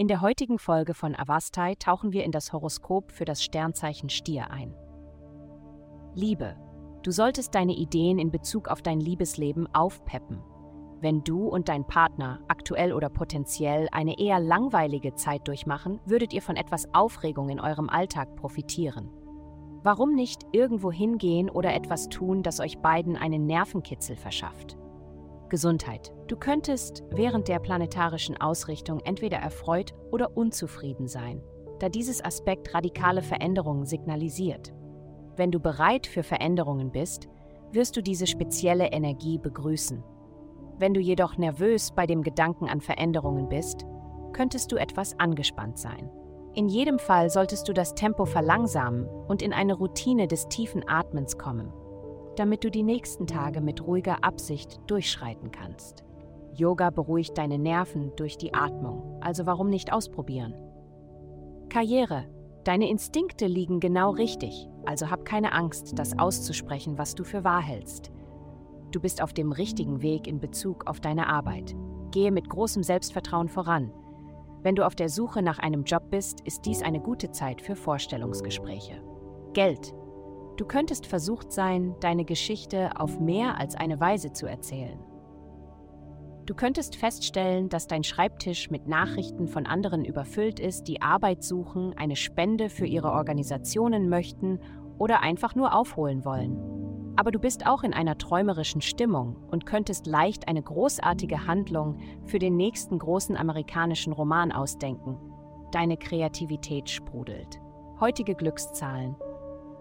In der heutigen Folge von Avastai tauchen wir in das Horoskop für das Sternzeichen Stier ein. Liebe. Du solltest deine Ideen in Bezug auf dein Liebesleben aufpeppen. Wenn du und dein Partner, aktuell oder potenziell, eine eher langweilige Zeit durchmachen, würdet ihr von etwas Aufregung in eurem Alltag profitieren. Warum nicht irgendwo hingehen oder etwas tun, das euch beiden einen Nervenkitzel verschafft? Gesundheit. Du könntest während der planetarischen Ausrichtung entweder erfreut oder unzufrieden sein, da dieses Aspekt radikale Veränderungen signalisiert. Wenn du bereit für Veränderungen bist, wirst du diese spezielle Energie begrüßen. Wenn du jedoch nervös bei dem Gedanken an Veränderungen bist, könntest du etwas angespannt sein. In jedem Fall solltest du das Tempo verlangsamen und in eine Routine des tiefen Atmens kommen, damit du die nächsten Tage mit ruhiger Absicht durchschreiten kannst. Yoga beruhigt deine Nerven durch die Atmung, also warum nicht ausprobieren? Karriere. Deine Instinkte liegen genau richtig, also hab keine Angst, das auszusprechen, was du für wahr hältst. Du bist auf dem richtigen Weg in Bezug auf deine Arbeit. Gehe mit großem Selbstvertrauen voran wenn du auf der Suche nach einem Job bist, ist dies eine gute Zeit für Vorstellungsgespräche. Geld. Du könntest versucht sein, deine Geschichte auf mehr als eine Weise zu erzählen. Du könntest feststellen, dass dein Schreibtisch mit Nachrichten von anderen überfüllt ist, die Arbeit suchen, eine Spende für ihre Organisationen möchten oder einfach nur aufholen wollen. Aber du bist auch in einer träumerischen Stimmung und könntest leicht eine großartige Handlung für den nächsten großen amerikanischen Roman ausdenken. Deine Kreativität sprudelt. Heutige Glückszahlen